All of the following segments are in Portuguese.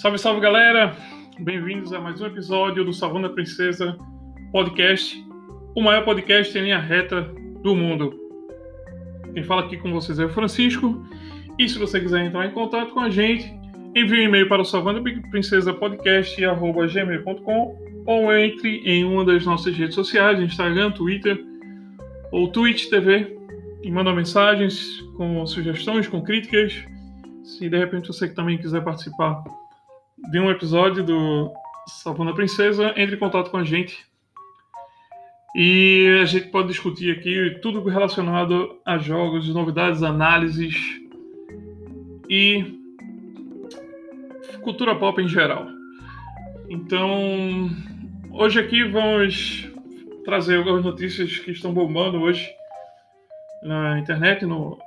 Salve, salve galera! Bem-vindos a mais um episódio do Salvando a Princesa Podcast, o maior podcast em linha reta do mundo. Quem fala aqui com vocês é o Francisco. E se você quiser entrar em contato com a gente, envie um e-mail para o salvando princesa podcast@gmail.com ou entre em uma das nossas redes sociais, Instagram, Twitter ou Twitch TV e manda mensagens com sugestões, com críticas. Se de repente você também quiser participar de um episódio do Salvando a Princesa, entre em contato com a gente. E a gente pode discutir aqui tudo relacionado a jogos, novidades, análises e cultura pop em geral. Então, hoje aqui vamos trazer algumas notícias que estão bombando hoje na internet, no,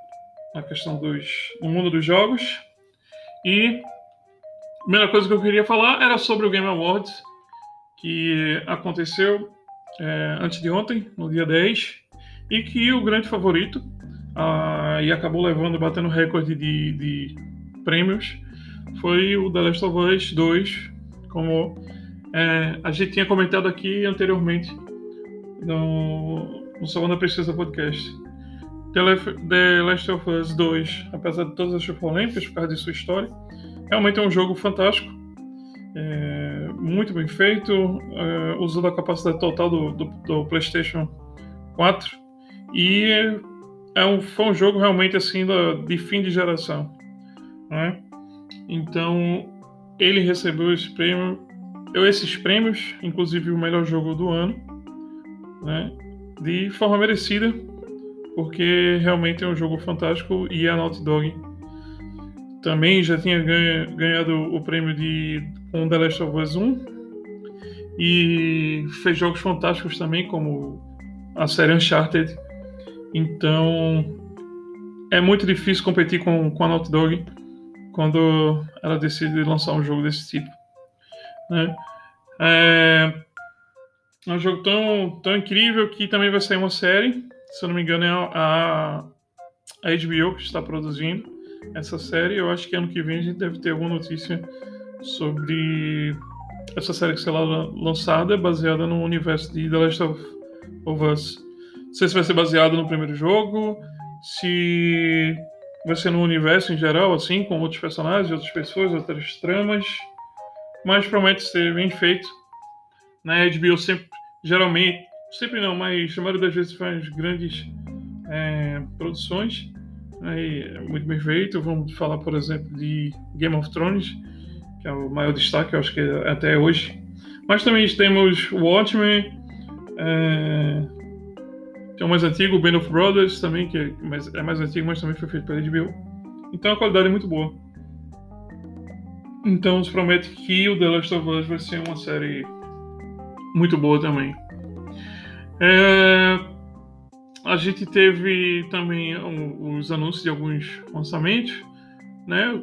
na questão no mundo dos jogos. E primeira coisa que eu queria falar era sobre o Game Awards, que aconteceu é, antes de ontem, no dia 10, e que o grande favorito, ah, e acabou levando, batendo recorde de, de, prêmios, foi o The Last of Us 2, como é, a gente tinha comentado aqui anteriormente no, no Salão da Podcast. The Last of Us 2, apesar de todas as polêmicas por causa de sua história, Realmente é um jogo fantástico, é, muito bem feito, é, usando a capacidade total do, do, do, PlayStation 4 e é um, foi um jogo realmente assim de fim de geração. Né? Então ele recebeu esse prêmio, esses prêmios, inclusive o melhor jogo do ano, né? de forma merecida, porque realmente é um jogo fantástico e a Naughty Dog também já tinha ganha, ganhado o prêmio de com The Last of Us 1 e fez jogos fantásticos também, como a série Uncharted. Então é muito difícil competir com, com a Naughty Dog quando ela decide lançar um jogo desse tipo. Né? É, é um jogo tão, tão incrível que também vai sair uma série, se eu não me engano, é a, a HBO que está produzindo essa série. Eu acho que ano que vem a gente deve ter alguma notícia sobre essa série que será lançada, baseada no universo de The Last of, Us. Não sei se vai ser baseado no primeiro jogo, se vai ser no universo em geral, assim, com outros personagens, outras pessoas, outras tramas, mas promete ser bem feito. Na né? HBO sempre, geralmente, sempre não, mas a maioria das vezes faz grandes é, produções é muito bem feito. Vamos falar, por exemplo, de Game of Thrones, que é o maior destaque, eu acho que é até hoje. Mas também temos Watchmen, é... tem o mais antigo, Band of Brothers, também, que é mais, é mais antigo, mas também foi feito pela HBO. Então a qualidade é muito boa. Então se promete que o The Last of Us vai ser uma série muito boa também. É, a gente teve também os anúncios de alguns lançamentos, né?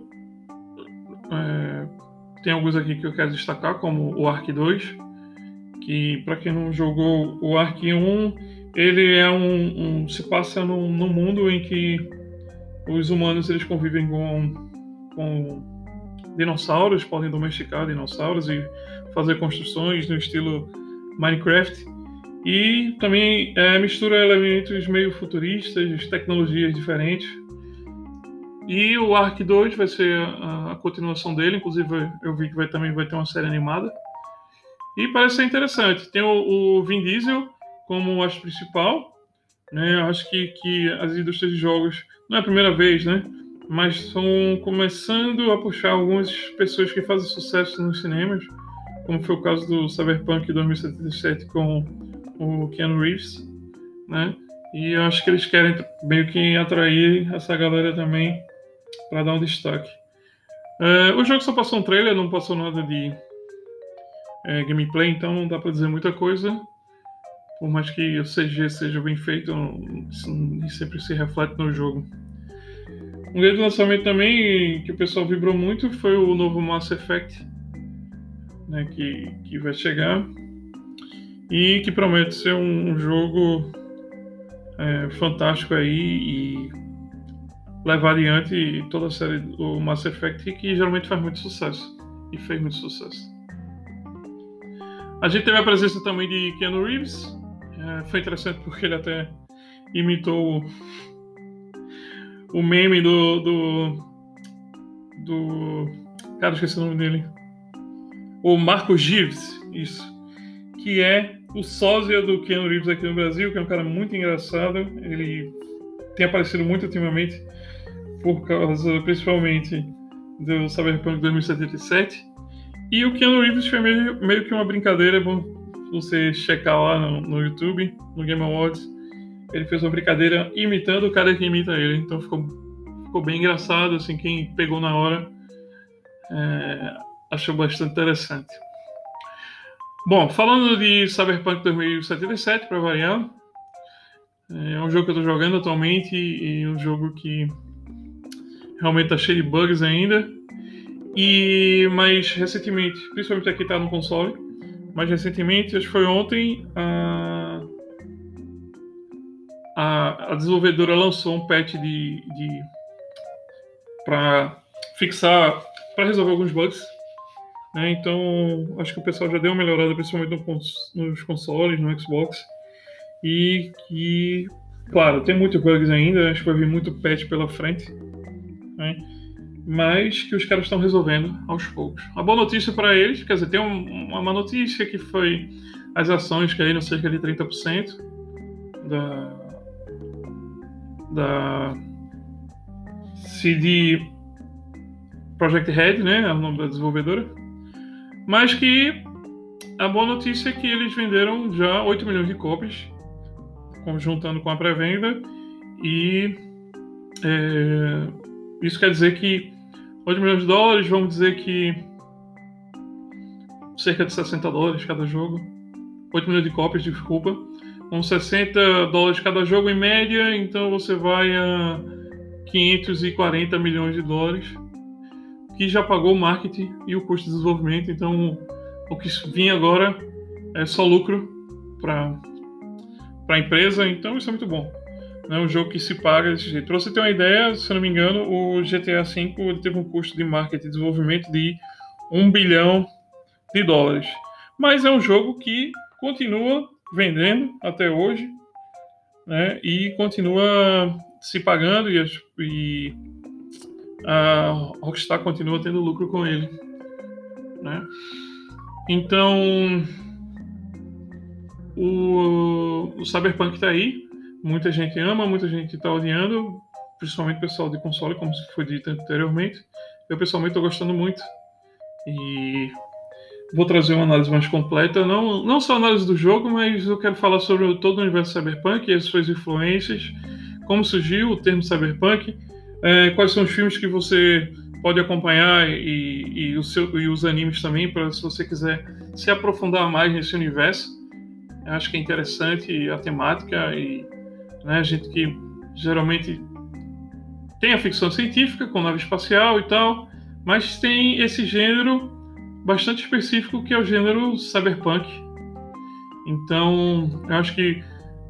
É, tem alguns aqui que eu quero destacar, como o Ark 2, que para quem não jogou o Ark 1, ele é um, um se passa num, num, mundo em que os humanos eles convivem com, com dinossauros, podem domesticar dinossauros e fazer construções no estilo Minecraft. E também é, mistura elementos meio futuristas, tecnologias diferentes. E o Ark 2 vai ser a, a, continuação dele, inclusive eu vi que vai, também vai ter uma série animada. E parece ser interessante. Tem o, o Vin Diesel como acho principal. Né? Acho que, que as indústrias de jogos, não é a primeira vez, né? Mas estão começando a puxar algumas pessoas que fazem sucesso nos cinemas, como foi o caso do Cyberpunk 2077 com o Keanu Reeves, né? E eu acho que eles querem meio que atrair essa galera também para dar um destaque. É, o jogo só passou um trailer, não passou nada de é, gameplay, então não dá para dizer muita coisa. Por mais que o CG seja bem feito, isso sempre se reflete no jogo. Um grande lançamento também que o pessoal vibrou muito foi o novo Mass Effect, né, que, que vai chegar e que promete ser um, jogo é, fantástico aí e levar adiante toda a série do Mass Effect que geralmente faz muito sucesso. e fez muito sucesso. A gente teve a presença também de Keanu Reeves. É, foi interessante porque ele até imitou o meme do, do, do. Cara, esqueci o nome dele. O Marco Gives, isso. Que é o sósia do Keanu Reeves aqui no Brasil, que é um cara muito engraçado. Ele tem aparecido muito ultimamente, por causa principalmente do Cyberpunk 2077. E o Keanu Reeves foi meio, meio que uma brincadeira, é bom você checar lá no, no, YouTube, no Game Awards. Ele fez uma brincadeira imitando o cara que imita ele, então ficou, ficou bem engraçado, assim, quem pegou na hora é, achou bastante interessante. Bom, falando de Cyberpunk 2077, para variar, é um jogo que eu estou jogando atualmente e um jogo que realmente está cheio de bugs ainda. E mais recentemente, principalmente aqui está no console, mais recentemente, acho que foi ontem, a, a, a desenvolvedora lançou um patch de, de para fixar, para resolver alguns bugs. Né? Então, acho que o pessoal já deu uma melhorada, principalmente no, nos consoles, no Xbox. E que, claro, tem muitos bugs ainda, acho que vai vir muito patch pela frente. Né? mas que os caras estão resolvendo aos poucos. A boa notícia para eles, quer dizer, tem um, uma notícia que foi as ações caíram cerca de 30% da, da CD Project Red, né, o nome da desenvolvedora, mas que a boa notícia é que eles venderam já 8 milhões de cópias, juntando com a pré-venda, e é, isso quer dizer que 8 milhões de dólares, vamos dizer que cerca de 60 dólares cada jogo. 8 milhões de cópias, desculpa. Com 60 dólares cada jogo em média, então você vai a 540 milhões de dólares, que já pagou o marketing e o custo de desenvolvimento. Então, o que vinha agora é só lucro para a empresa, então isso é muito bom é um jogo que se paga desse jeito. Para você ter uma ideia, se não me engano, o GTA V teve um custo de marketing e desenvolvimento de 1 bilhão de dólares. Mas é um jogo que continua vendendo até hoje né, e continua se pagando e, e a Rockstar continua tendo lucro com ele. Né? Então, o, o Cyberpunk está aí Muita gente ama, muita gente está odiando, principalmente o pessoal de console, como foi dito anteriormente. Eu pessoalmente estou gostando muito. E vou trazer uma análise mais completa, não, não só análise do jogo, mas eu quero falar sobre todo o universo cyberpunk, as suas influências, como surgiu o termo cyberpunk, é, quais são os filmes que você pode acompanhar e, e, seu, e os animes também, para se você quiser se aprofundar mais nesse universo. Eu acho que é interessante a temática e né? Gente que geralmente tem a ficção científica com nave espacial e tal, mas tem esse gênero bastante específico que é o gênero cyberpunk. Então, eu acho que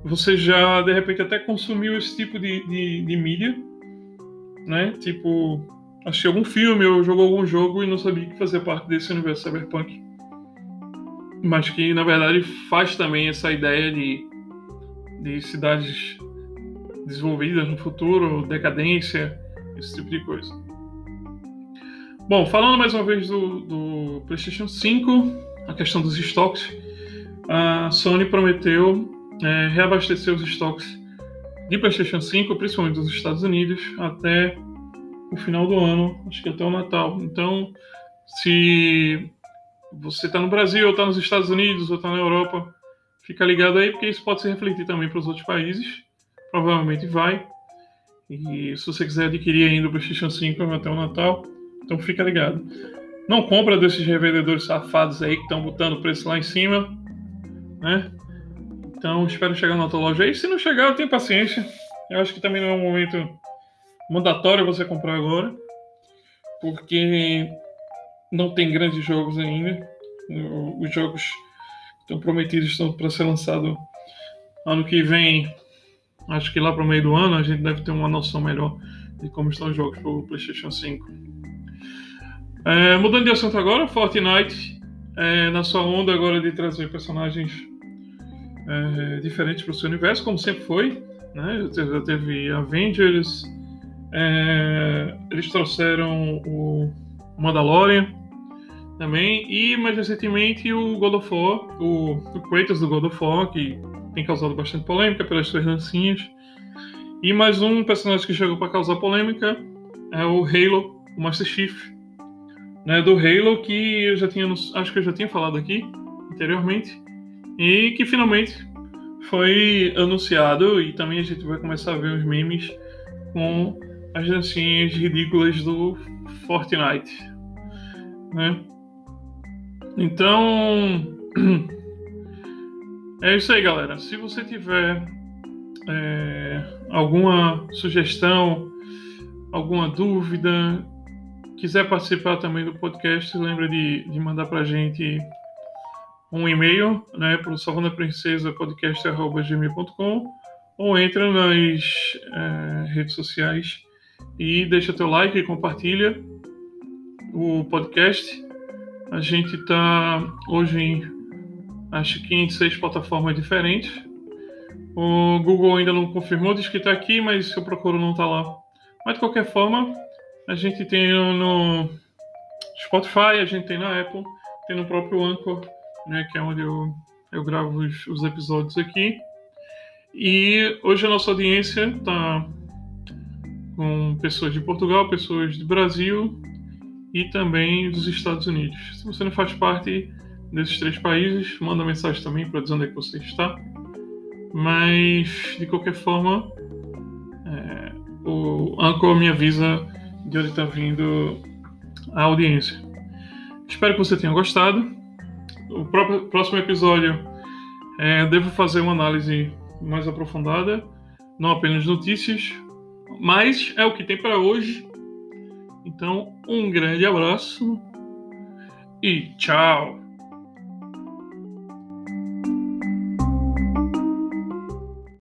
você já de repente até consumiu esse tipo de, de, de mídia, né? Tipo, assistiu algum filme ou jogou algum jogo e não sabia que fazia parte desse universo cyberpunk. Mas que na verdade faz também essa ideia de de cidades desenvolvidas no futuro, decadência, esse tipo de coisa. Bom, falando mais uma vez do, do PlayStation 5, a questão dos estoques, a Sony prometeu é, reabastecer os estoques de PlayStation 5, principalmente dos Estados Unidos, até o final do ano, acho que até o Natal. Então, se você está no Brasil, ou está nos Estados Unidos, ou está na Europa, Fica ligado aí, porque isso pode se refletir também para os outros países. Provavelmente vai. E se você quiser adquirir ainda o PlayStation 5 até o Natal, então fica ligado. Não compra desses revendedores safados aí que estão botando preço lá em cima, né? Então espero chegar na tua loja aí. Se não chegar, eu tenho paciência. Eu acho que também não é um momento mandatório você comprar agora, porque não tem grandes jogos ainda. Os jogos estão prometidos estão para ser lançado ano que vem. Acho que lá para o meio do ano a gente deve ter uma noção melhor de como estão os jogos para o PlayStation 5. É, mudando de assunto agora, Fortnite, é, na sua onda agora de trazer personagens é, diferentes para o seu universo, como sempre foi. Né? Já teve Avengers, é, eles trouxeram o Mandalorian também, e mais recentemente o God of War, o, o Kratos do God of War, que tem causado bastante polêmica pelas suas dancinhas. E mais um personagem que chegou para causar polêmica é o Halo, o Master Chief, né, do Halo que eu já tinha, acho que eu já tinha falado aqui anteriormente e que finalmente foi anunciado e também a gente vai começar a ver os memes com as dancinhas ridículas do Fortnite, né? Então é isso aí, galera. Se você tiver é, alguma sugestão, alguma dúvida, quiser participar também do podcast, lembra de, de mandar para a gente um e-mail né, para o salvandaprincesapodcast.gmail.com ou entra nas é, redes sociais e deixa teu like e compartilha o podcast. A gente está hoje em acho que em seis plataformas diferentes. O Google ainda não confirmou, diz que está aqui, mas se eu procuro não está lá. Mas de qualquer forma, a gente tem no Spotify, a gente tem na Apple, tem no próprio Anchor, né, que é onde eu, eu gravo os, os episódios aqui. E hoje a nossa audiência está com pessoas de Portugal, pessoas do Brasil e também dos Estados Unidos. Se você não faz parte desses três países, manda mensagem também para dizer onde é que você está. Mas, de qualquer forma, é, o Anchor me avisa de onde está vindo a audiência. Espero que você tenha gostado. O próprio, próximo episódio é, devo fazer uma análise mais aprofundada, não apenas notícias, mas é o que tem para hoje. Então, um grande abraço e tchau!